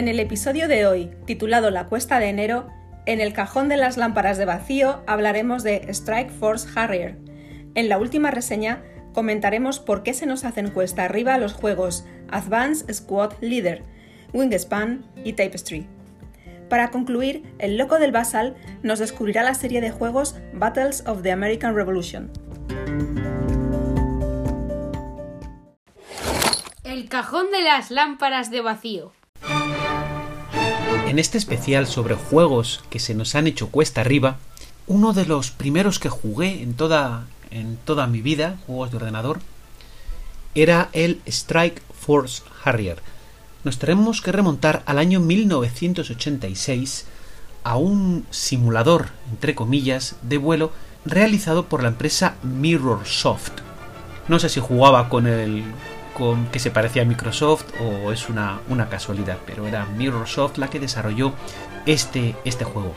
En el episodio de hoy, titulado La cuesta de enero, en el cajón de las lámparas de vacío hablaremos de Strike Force Harrier. En la última reseña comentaremos por qué se nos hacen cuesta arriba los juegos Advanced Squad Leader, Wingspan y Tapestry. Para concluir, el loco del Basal nos descubrirá la serie de juegos Battles of the American Revolution. El cajón de las lámparas de vacío. En este especial sobre juegos que se nos han hecho cuesta arriba, uno de los primeros que jugué en toda, en toda mi vida, juegos de ordenador, era el Strike Force Harrier. Nos tenemos que remontar al año 1986 a un simulador, entre comillas, de vuelo realizado por la empresa Mirrorsoft. No sé si jugaba con el con que se parecía a Microsoft o es una, una casualidad, pero era Mirrorsoft la que desarrolló este, este juego.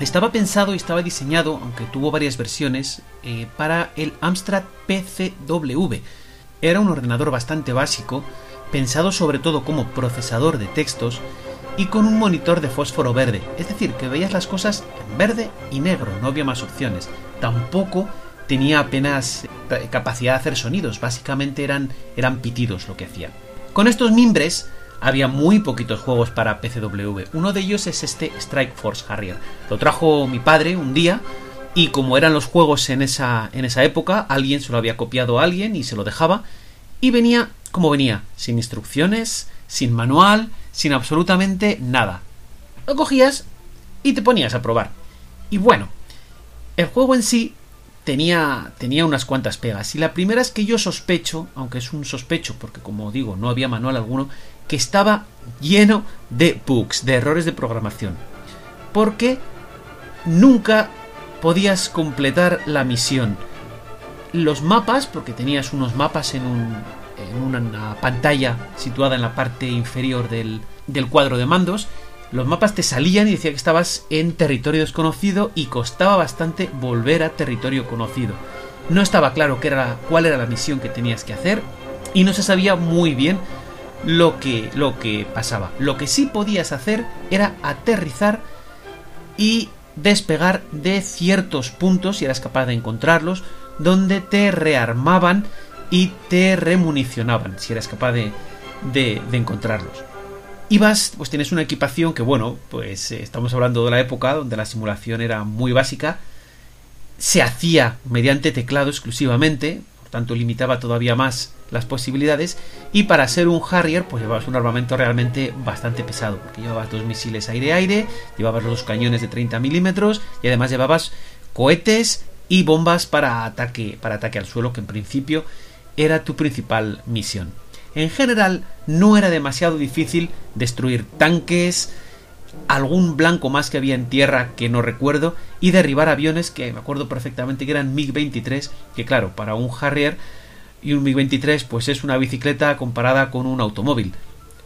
Estaba pensado y estaba diseñado, aunque tuvo varias versiones, eh, para el Amstrad PCW. Era un ordenador bastante básico, pensado sobre todo como procesador de textos y con un monitor de fósforo verde, es decir, que veías las cosas en verde y negro, no había más opciones. Tampoco tenía apenas eh, capacidad de hacer sonidos, básicamente eran, eran pitidos lo que hacía. Con estos mimbres había muy poquitos juegos para PCW. Uno de ellos es este Strike Force Harrier. Lo trajo mi padre un día y como eran los juegos en esa, en esa época, alguien se lo había copiado a alguien y se lo dejaba. Y venía como venía, sin instrucciones, sin manual, sin absolutamente nada. Lo cogías y te ponías a probar. Y bueno, el juego en sí tenía, tenía unas cuantas pegas. Y la primera es que yo sospecho, aunque es un sospecho, porque como digo, no había manual alguno, que estaba lleno de bugs, de errores de programación. Porque nunca podías completar la misión. Los mapas, porque tenías unos mapas en, un, en una pantalla situada en la parte inferior del, del cuadro de mandos, los mapas te salían y decía que estabas en territorio desconocido y costaba bastante volver a territorio conocido. No estaba claro qué era, cuál era la misión que tenías que hacer y no se sabía muy bien lo que, lo que pasaba. Lo que sí podías hacer era aterrizar y despegar de ciertos puntos, si eras capaz de encontrarlos, donde te rearmaban y te remunicionaban, si eras capaz de, de, de encontrarlos. Y vas, pues tienes una equipación que, bueno, pues eh, estamos hablando de la época donde la simulación era muy básica. Se hacía mediante teclado exclusivamente, por tanto limitaba todavía más las posibilidades. Y para ser un Harrier, pues llevabas un armamento realmente bastante pesado, porque llevabas dos misiles aire-aire, llevabas los dos cañones de 30 milímetros y además llevabas cohetes y bombas para ataque, para ataque al suelo, que en principio era tu principal misión. En general, no era demasiado difícil destruir tanques, algún blanco más que había en tierra que no recuerdo, y derribar aviones que me acuerdo perfectamente que eran MiG-23, que claro, para un Harrier y un MiG-23 pues es una bicicleta comparada con un automóvil.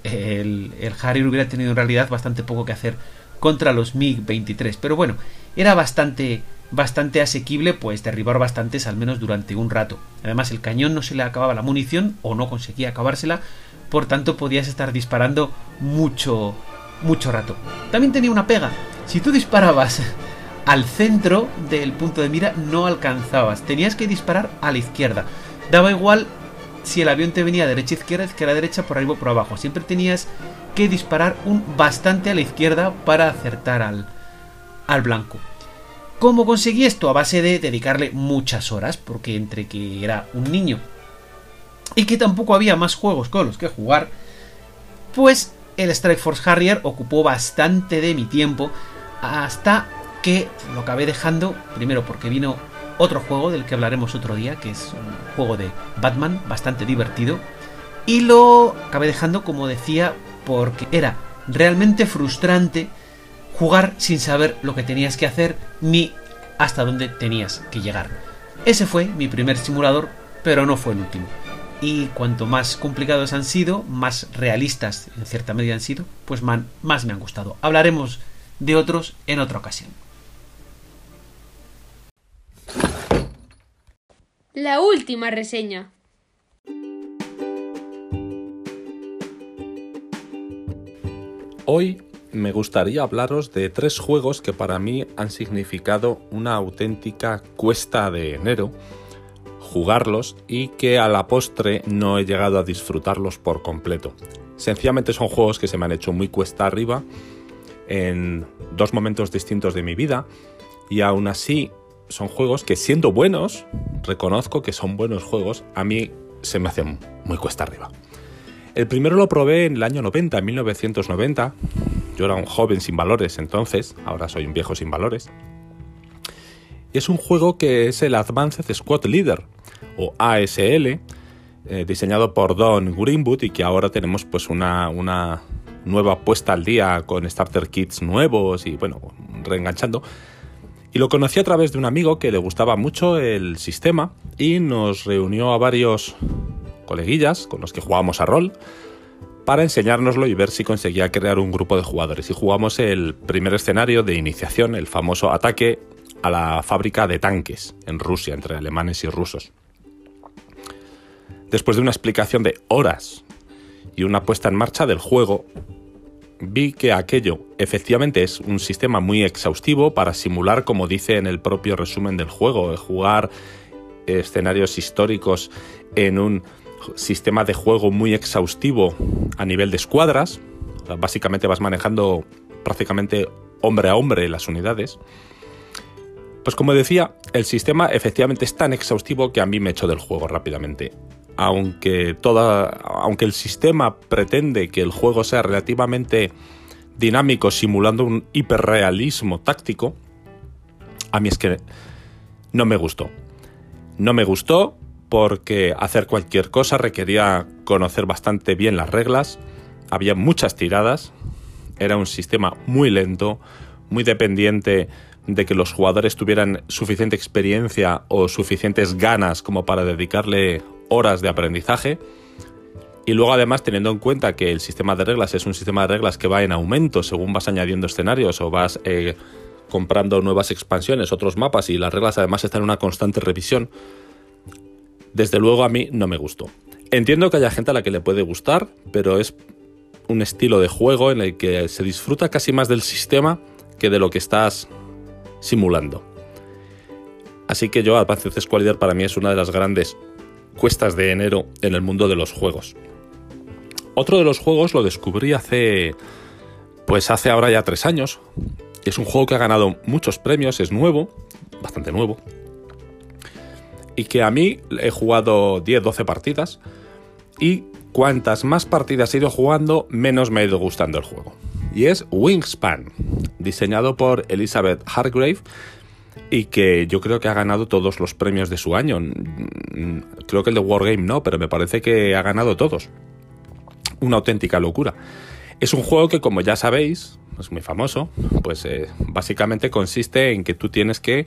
El, Harrier hubiera tenido en realidad bastante poco que hacer contra los MiG-23, pero bueno, era bastante bastante asequible pues derribar bastantes al menos durante un rato. Además el cañón no se le acababa la munición o no conseguía acabársela, por tanto podías estar disparando mucho mucho rato. También tenía una pega. Si tú disparabas al centro del punto de mira no alcanzabas, tenías que disparar a la izquierda. Daba igual si el avión te venía derecha izquierda, izquierda derecha, por arriba o por abajo. Siempre tenías que disparar un bastante a la izquierda para acertar al, al blanco. ¿Cómo conseguí esto? A base de dedicarle muchas horas, porque entre que era un niño y que tampoco había más juegos con los que jugar, pues el Strike Force Harrier ocupó bastante de mi tiempo hasta que lo acabé dejando, primero porque vino otro juego del que hablaremos otro día, que es un juego de Batman bastante divertido. Y lo acabé dejando, como decía, porque era realmente frustrante jugar sin saber lo que tenías que hacer ni hasta dónde tenías que llegar. Ese fue mi primer simulador, pero no fue el último. Y cuanto más complicados han sido, más realistas en cierta medida han sido, pues más me han gustado. Hablaremos de otros en otra ocasión. La última reseña. Hoy me gustaría hablaros de tres juegos que para mí han significado una auténtica cuesta de enero jugarlos y que a la postre no he llegado a disfrutarlos por completo. Sencillamente son juegos que se me han hecho muy cuesta arriba en dos momentos distintos de mi vida y aún así son juegos que siendo buenos, reconozco que son buenos juegos, a mí se me hacen muy cuesta arriba. El primero lo probé en el año 90, en 1990. Yo era un joven sin valores entonces, ahora soy un viejo sin valores. Y es un juego que es el Advanced Squad Leader, o ASL, eh, diseñado por Don Greenwood y que ahora tenemos pues una, una nueva puesta al día con starter kits nuevos y bueno, reenganchando. Y lo conocí a través de un amigo que le gustaba mucho el sistema y nos reunió a varios coleguillas con los que jugábamos a rol para enseñárnoslo y ver si conseguía crear un grupo de jugadores. Y jugamos el primer escenario de iniciación, el famoso ataque a la fábrica de tanques en Rusia, entre alemanes y rusos. Después de una explicación de horas y una puesta en marcha del juego, vi que aquello efectivamente es un sistema muy exhaustivo para simular, como dice en el propio resumen del juego, jugar escenarios históricos en un sistema de juego muy exhaustivo a nivel de escuadras. básicamente vas manejando prácticamente hombre a hombre las unidades. Pues como decía, el sistema efectivamente es tan exhaustivo que a mí me echo del juego rápidamente aunque, toda, aunque el sistema pretende que el juego sea relativamente dinámico, simulando un hiperrealismo táctico, a mí es que no me gustó. No me gustó porque hacer cualquier cosa requería conocer bastante bien las reglas, había muchas tiradas, era un sistema muy lento, muy dependiente de que los jugadores tuvieran suficiente experiencia o suficientes ganas como para dedicarle horas de aprendizaje. Y luego además teniendo en cuenta que el sistema de reglas es un sistema de reglas que va en aumento según vas añadiendo escenarios o vas eh, comprando nuevas expansiones, otros mapas y las reglas además están en una constante revisión, desde luego a mí no me gustó. Entiendo que haya gente a la que le puede gustar, pero es un estilo de juego en el que se disfruta casi más del sistema que de lo que estás simulando. Así que yo Advanced Squad para mí es una de las grandes cuestas de enero en el mundo de los juegos. Otro de los juegos lo descubrí hace. Pues hace ahora ya tres años. Es un juego que ha ganado muchos premios, es nuevo, bastante nuevo. Y que a mí he jugado 10-12 partidas. Y cuantas más partidas he ido jugando, menos me ha ido gustando el juego. Y es Wingspan, diseñado por Elizabeth Hargrave y que yo creo que ha ganado todos los premios de su año. Creo que el de Wargame no, pero me parece que ha ganado todos. Una auténtica locura. Es un juego que, como ya sabéis, es muy famoso, pues eh, básicamente consiste en que tú tienes que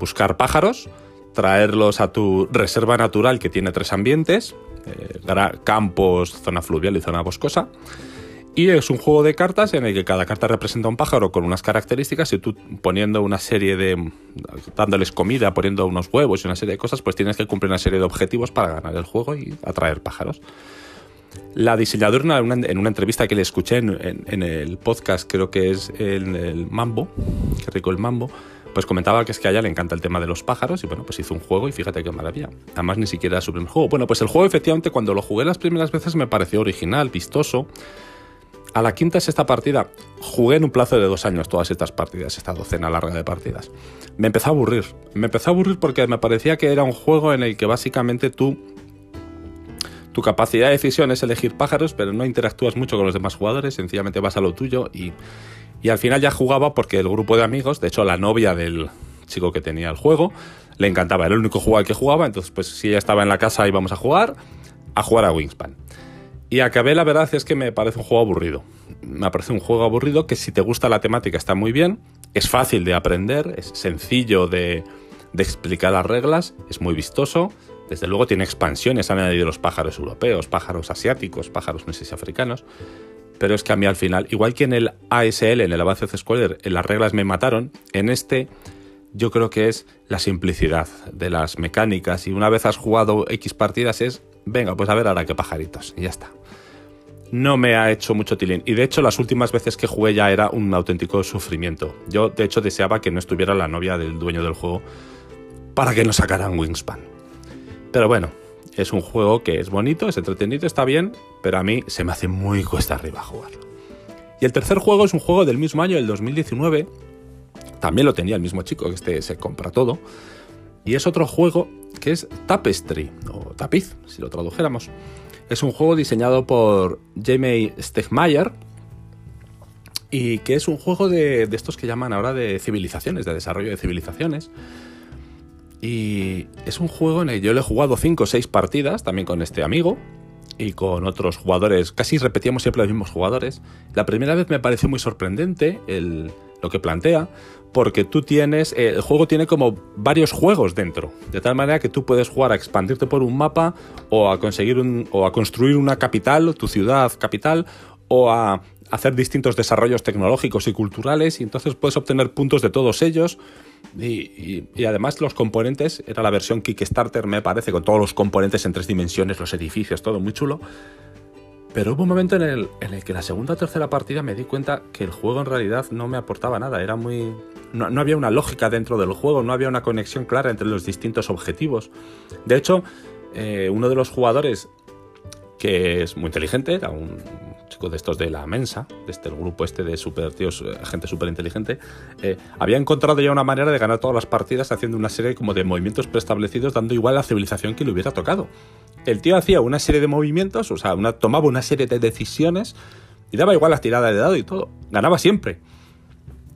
buscar pájaros, traerlos a tu reserva natural que tiene tres ambientes, eh, campos, zona fluvial y zona boscosa, y es un juego de cartas en el que cada carta representa un pájaro con unas características y tú poniendo una serie de... dándoles comida, poniendo unos huevos y una serie de cosas, pues tienes que cumplir una serie de objetivos para ganar el juego y atraer pájaros. La diseñadora en una, entrevista que le escuché en, el podcast, creo que es el, el Mambo, que rico el Mambo, pues comentaba que es que a ella le encanta el tema de los pájaros y bueno, pues hizo un juego y fíjate qué maravilla. Además ni siquiera es su primer juego. Bueno, pues el juego efectivamente cuando lo jugué las primeras veces me pareció original, vistoso, a la quinta sexta partida jugué en un plazo de dos años todas estas partidas, esta docena larga de partidas. Me empezó a aburrir. Me empezó a aburrir porque me parecía que era un juego en el que básicamente tú tu capacidad de decisión es elegir pájaros, pero no interactúas mucho con los demás jugadores, sencillamente vas a lo tuyo y, y al final ya jugaba porque el grupo de amigos, de hecho la novia del chico que tenía el juego, le encantaba. Era el único al que jugaba, entonces pues si ella estaba en la casa íbamos a jugar, a jugar a Wingspan. Y acabé, la verdad es que me parece un juego aburrido. Me parece un juego aburrido que si te gusta la temática está muy bien, es fácil de aprender, es sencillo de, explicar las reglas, es muy vistoso. Desde luego tiene expansiones, han añadido los pájaros europeos, pájaros asiáticos, pájaros no africanos. Pero es que a mí al final, igual que en el ASL, en el of Squader, en las reglas me mataron, en este yo creo que es la simplicidad de las mecánicas y una vez has jugado X partidas es, venga, pues a ver ahora qué pajaritos y ya está. No me ha hecho mucho tilín y de hecho las últimas veces que jugué ya era un auténtico sufrimiento. Yo de hecho deseaba que no estuviera la novia del dueño del juego para que no sacaran Wingspan. Pero bueno, es un juego que es bonito, es entretenido, está bien, pero a mí se me hace muy cuesta arriba jugarlo. Y el tercer juego es un juego del mismo año, el 2019, también lo tenía el mismo chico, que este se compra todo. Y es otro juego que es Tapestry, o Tapiz, si lo tradujéramos. Es un juego diseñado por Jamie Stegmaier y que es un juego de, de, estos que llaman ahora de civilizaciones, de desarrollo de civilizaciones. Y es un juego en el que yo le he jugado 5 o 6 partidas, también con este amigo y con otros jugadores. Casi repetíamos siempre los mismos jugadores. La primera vez me pareció muy sorprendente el, lo que plantea, porque tú tienes, eh, el juego tiene como varios juegos dentro, de tal manera que tú puedes jugar a expandirte por un mapa o a conseguir un, o a construir una capital, tu ciudad capital, o a hacer distintos desarrollos tecnológicos y culturales, y entonces puedes obtener puntos de todos ellos. Y, además los componentes, era la versión Kickstarter, me parece, con todos los componentes en tres dimensiones, los edificios, todo muy chulo. Pero hubo un momento en el, en el que la segunda o tercera partida me di cuenta que el juego en realidad no me aportaba nada, era muy... No, no, había una lógica dentro del juego, no había una conexión clara entre los distintos objetivos. De hecho, eh, uno de los jugadores, que es muy inteligente, era un chico de estos de la Mensa, de este el grupo este de super tíos, eh, gente súper inteligente, eh, había encontrado ya una manera de ganar todas las partidas haciendo una serie como de movimientos preestablecidos, dando igual la civilización que le hubiera tocado. El tío hacía una serie de movimientos, o sea, tomaba una serie de decisiones y daba igual las tiradas de dado y todo. Ganaba siempre.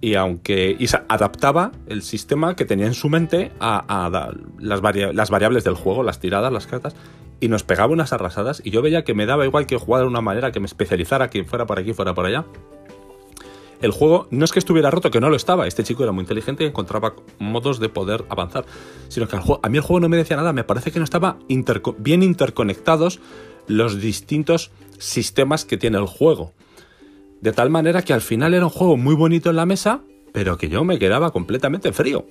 Y aunque y adaptaba el sistema que tenía en su mente a, las, vari las, variables del juego, las tiradas, las cartas, y nos pegaba unas arrasadas. Y yo veía que me daba igual que jugar de una manera, que me especializara, que fuera por aquí, fuera por allá. El juego no es que estuviera roto, que no lo estaba. Este chico era muy inteligente y encontraba modos de poder avanzar. Sino que a mí el juego no me decía nada. Me parece que no interco bien interconectados los distintos sistemas que tiene el juego. De tal manera que al final era un juego muy bonito en la mesa, pero que yo me quedaba completamente frío.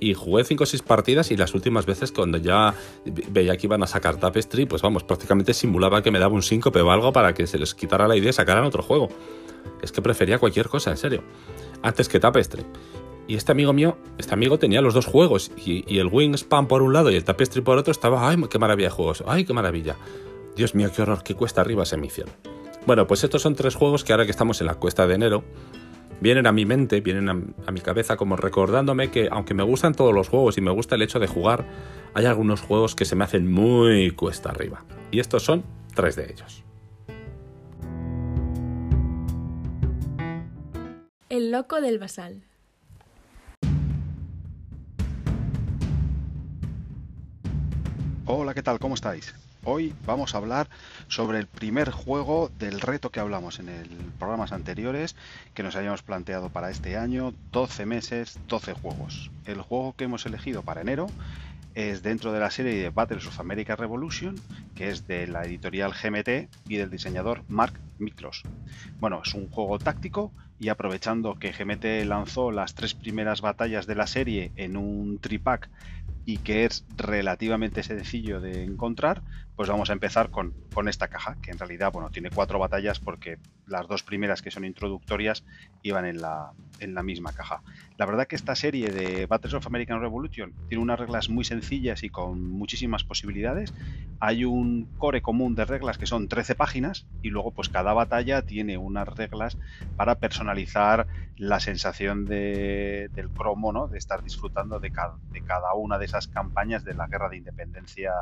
Y jugué 5 o 6 partidas y las últimas veces cuando ya veía que iban a sacar Tapestry, pues vamos, prácticamente simulaba que me daba un síncope o algo para que se les quitara la idea y sacaran otro juego. Es que prefería cualquier cosa, en serio. Antes que Tapestry. Y este amigo mío, este amigo tenía los dos juegos. Y, el Wingspan por un lado y el Tapestry por otro estaba, ay, qué maravilla de juegos. Ay, qué maravilla. Dios mío, qué horror, qué cuesta arriba se me. Bueno, pues estos son tres juegos que ahora que estamos en la cuesta de enero, vienen a mi mente, vienen a, a, mi cabeza como recordándome que aunque me gustan todos los juegos y me gusta el hecho de jugar, hay algunos juegos que se me hacen muy cuesta arriba. Y estos son tres de ellos. El loco del basal. Hola, ¿qué tal? ¿Cómo estáis? Hoy vamos a hablar sobre el primer juego del reto que hablamos en el programas anteriores que nos habíamos planteado para este año, 12 meses, 12 juegos. El juego que hemos elegido para enero es dentro de la serie de Battles of America Revolution, que es de la editorial GMT y del diseñador Mark Miklos. Bueno, es un juego táctico y aprovechando que GMT lanzó las tres primeras batallas de la serie en un tripack y que es relativamente sencillo de encontrar, pues vamos a empezar con, con, esta caja, que en realidad bueno, tiene cuatro batallas porque las dos primeras que son introductorias iban en la, en la misma caja. La verdad que esta serie de Battles of American Revolution tiene unas reglas muy sencillas y con muchísimas posibilidades. Hay un core común de reglas que son 13 páginas y luego pues cada batalla tiene unas reglas para personalizar la sensación de, del cromo, ¿no? de estar disfrutando de cada, de cada una de esas campañas de la guerra de independencia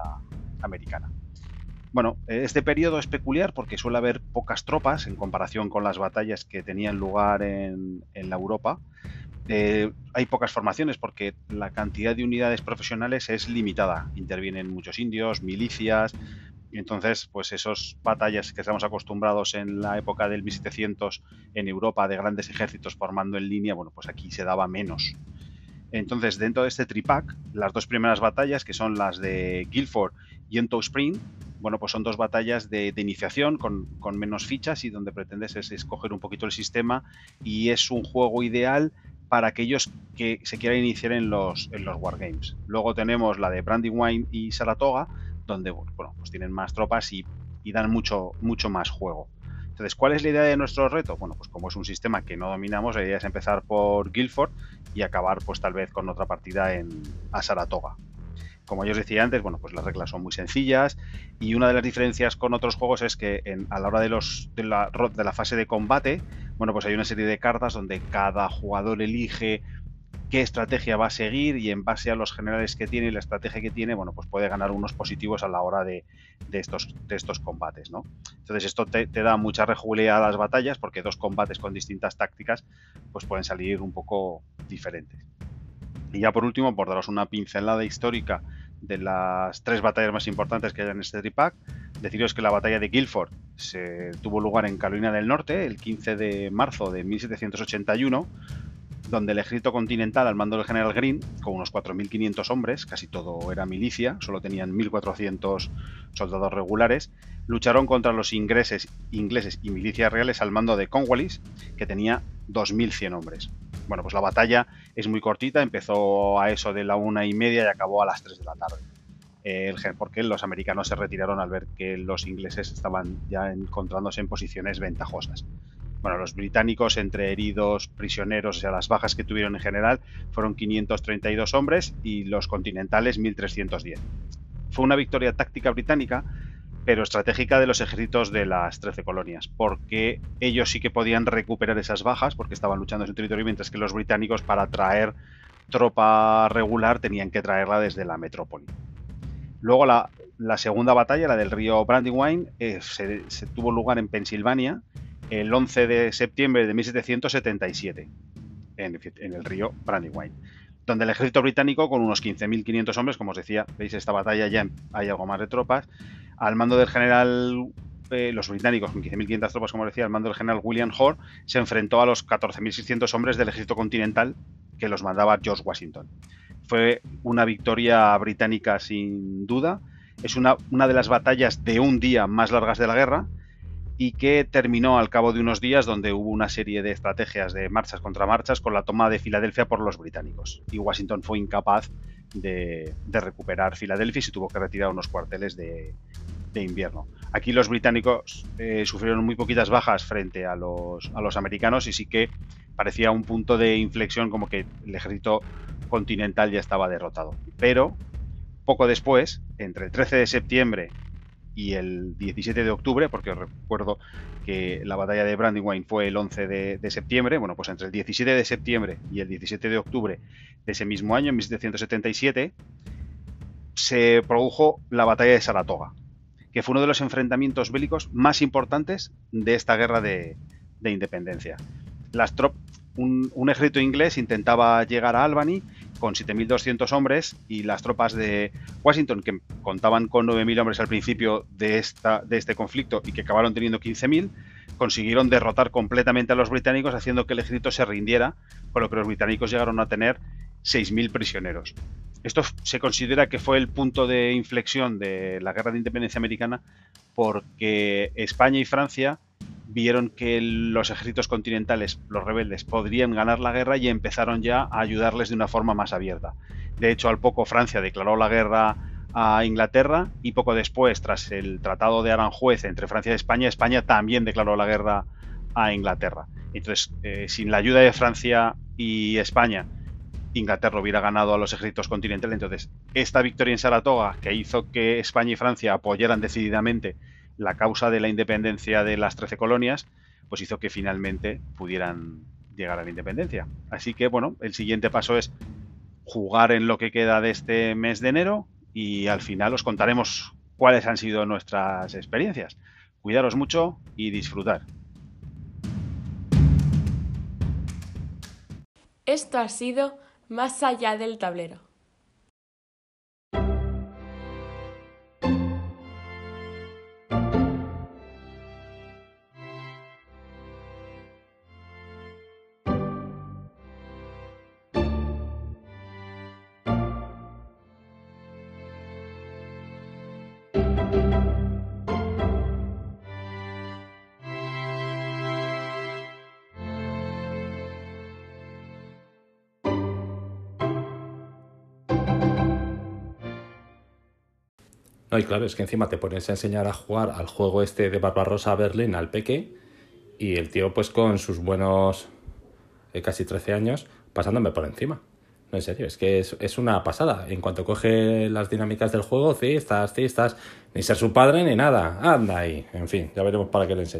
americana. Bueno, este periodo es peculiar porque suele haber pocas tropas en comparación con las batallas que tenían lugar en, la Europa. Eh, hay pocas formaciones porque la cantidad de unidades profesionales es limitada. Intervienen muchos indios, milicias, entonces, pues esas batallas que estamos acostumbrados en la época del 1700 en Europa de grandes ejércitos formando en línea, bueno, pues aquí se daba menos. Entonces, dentro de este tripack, las dos primeras batallas, que son las de Guilford y Ento Spring, bueno, pues son dos batallas de, iniciación con, menos fichas y donde pretendes es escoger un poquito el sistema y es un juego ideal para aquellos que se quieran iniciar en los, en los Wargames. Luego tenemos la de Brandywine y Saratoga, donde bueno, pues tienen más tropas y, dan mucho, mucho más juego. Entonces, ¿cuál es la idea de nuestro reto? Bueno, pues como es un sistema que no dominamos, la idea es empezar por Guildford y acabar pues tal vez con otra partida en a Saratoga. Como yo os decía antes, bueno, pues las reglas son muy sencillas y una de las diferencias con otros juegos es que a la hora de, los, la, de la fase de combate, bueno, pues hay una serie de cartas donde cada jugador elige qué estrategia va a seguir y en base a los generales que tiene y la estrategia que tiene, bueno, pues puede ganar unos positivos a la hora de, estos, de estos combates, ¿no? Entonces esto te, da mucha rejugabilidad a las batallas porque dos combates con distintas tácticas pues pueden salir un poco diferentes. Y ya por último, por daros una pincelada histórica de las tres batallas más importantes que hay en este tripack, deciros que la batalla de Guilford se tuvo lugar en Carolina del Norte el 15 de marzo de 1781 donde el ejército continental al mando del general Green, con unos 4.500 hombres, casi todo era milicia, solo tenían 1.400 soldados regulares, lucharon contra los ingleses, y milicias reales al mando de Cornwallis, que tenía 2.100 hombres. Bueno, pues la batalla es muy cortita, empezó a eso de la una y media y acabó a las 3 de la tarde. Eh, porque los americanos se retiraron al ver que los ingleses estaban ya encontrándose en posiciones ventajosas bueno, los británicos entre heridos, prisioneros, o sea, las bajas que tuvieron en general fueron 532 hombres y los continentales 1310. Fue una victoria táctica británica, pero estratégica de los ejércitos de las 13 colonias, porque ellos sí que podían recuperar esas bajas porque estaban luchando en su territorio, mientras que los británicos para traer tropa regular tenían que traerla desde la metrópoli. Luego la, segunda batalla, la del río Brandywine, eh, se tuvo lugar en Pensilvania el 11 de septiembre de 1777 en, el río Brandywine, donde el ejército británico, con unos 15.500 hombres, como os decía, veis esta batalla ya hay algo más de tropas, al mando del general, eh, los británicos con 15.500 tropas, como decía, al mando del general William Hoare, se enfrentó a los 14.600 hombres del ejército continental que los mandaba George Washington. Fue una victoria británica sin duda, es una, una de las batallas de un día más largas de la guerra, y que terminó al cabo de unos días donde hubo una serie de estrategias de marchas contra marchas con la toma de Filadelfia por los británicos. Y Washington fue incapaz de, recuperar Filadelfia y se tuvo que retirar unos cuarteles de, invierno. Aquí los británicos eh, sufrieron muy poquitas bajas frente a los, a los americanos y sí que parecía un punto de inflexión como que el ejército continental ya estaba derrotado. Pero poco después, entre el 13 de septiembre y el 17 de octubre, porque recuerdo que la batalla de Brandywine fue el 11 de, septiembre, bueno, pues entre el 17 de septiembre y el 17 de octubre de ese mismo año, en 1777, se produjo la batalla de Saratoga, que fue uno de los enfrentamientos bélicos más importantes de esta guerra de, independencia. Las un, un, ejército inglés intentaba llegar a Albany con 7.200 hombres y las tropas de Washington, que contaban con 9.000 hombres al principio de, esta, de este conflicto y que acabaron teniendo 15.000, consiguieron derrotar completamente a los británicos, haciendo que el ejército se rindiera, con lo que los británicos llegaron a tener 6.000 prisioneros. Esto se considera que fue el punto de inflexión de la guerra de independencia americana porque España y Francia vieron que los ejércitos continentales, los rebeldes, podrían ganar la guerra y empezaron ya a ayudarles de una forma más abierta. De hecho, al poco Francia declaró la guerra a Inglaterra y poco después, tras el Tratado de Aranjuez entre Francia y España, España también declaró la guerra a Inglaterra. Entonces, eh, sin la ayuda de Francia y España, Inglaterra hubiera ganado a los ejércitos continentales. Entonces, esta victoria en Saratoga, que hizo que España y Francia apoyaran decididamente la causa de la independencia de las 13 colonias, pues hizo que finalmente pudieran llegar a la independencia. Así que, bueno, el siguiente paso es jugar en lo que queda de este mes de enero y al final os contaremos cuáles han sido nuestras experiencias. Cuidaros mucho y disfrutar. Esto ha sido Más allá del tablero. No, y claro, es que encima te pones a enseñar a jugar al juego este de Barbarossa Berlín al peque y el tío pues con sus buenos eh, casi 13 años pasándome por encima. No, en serio, es que es, es una pasada. En cuanto coge las dinámicas del juego, cistas, cistas, ni ser su padre ni nada. Anda ahí. En fin, ya veremos para qué le enseño.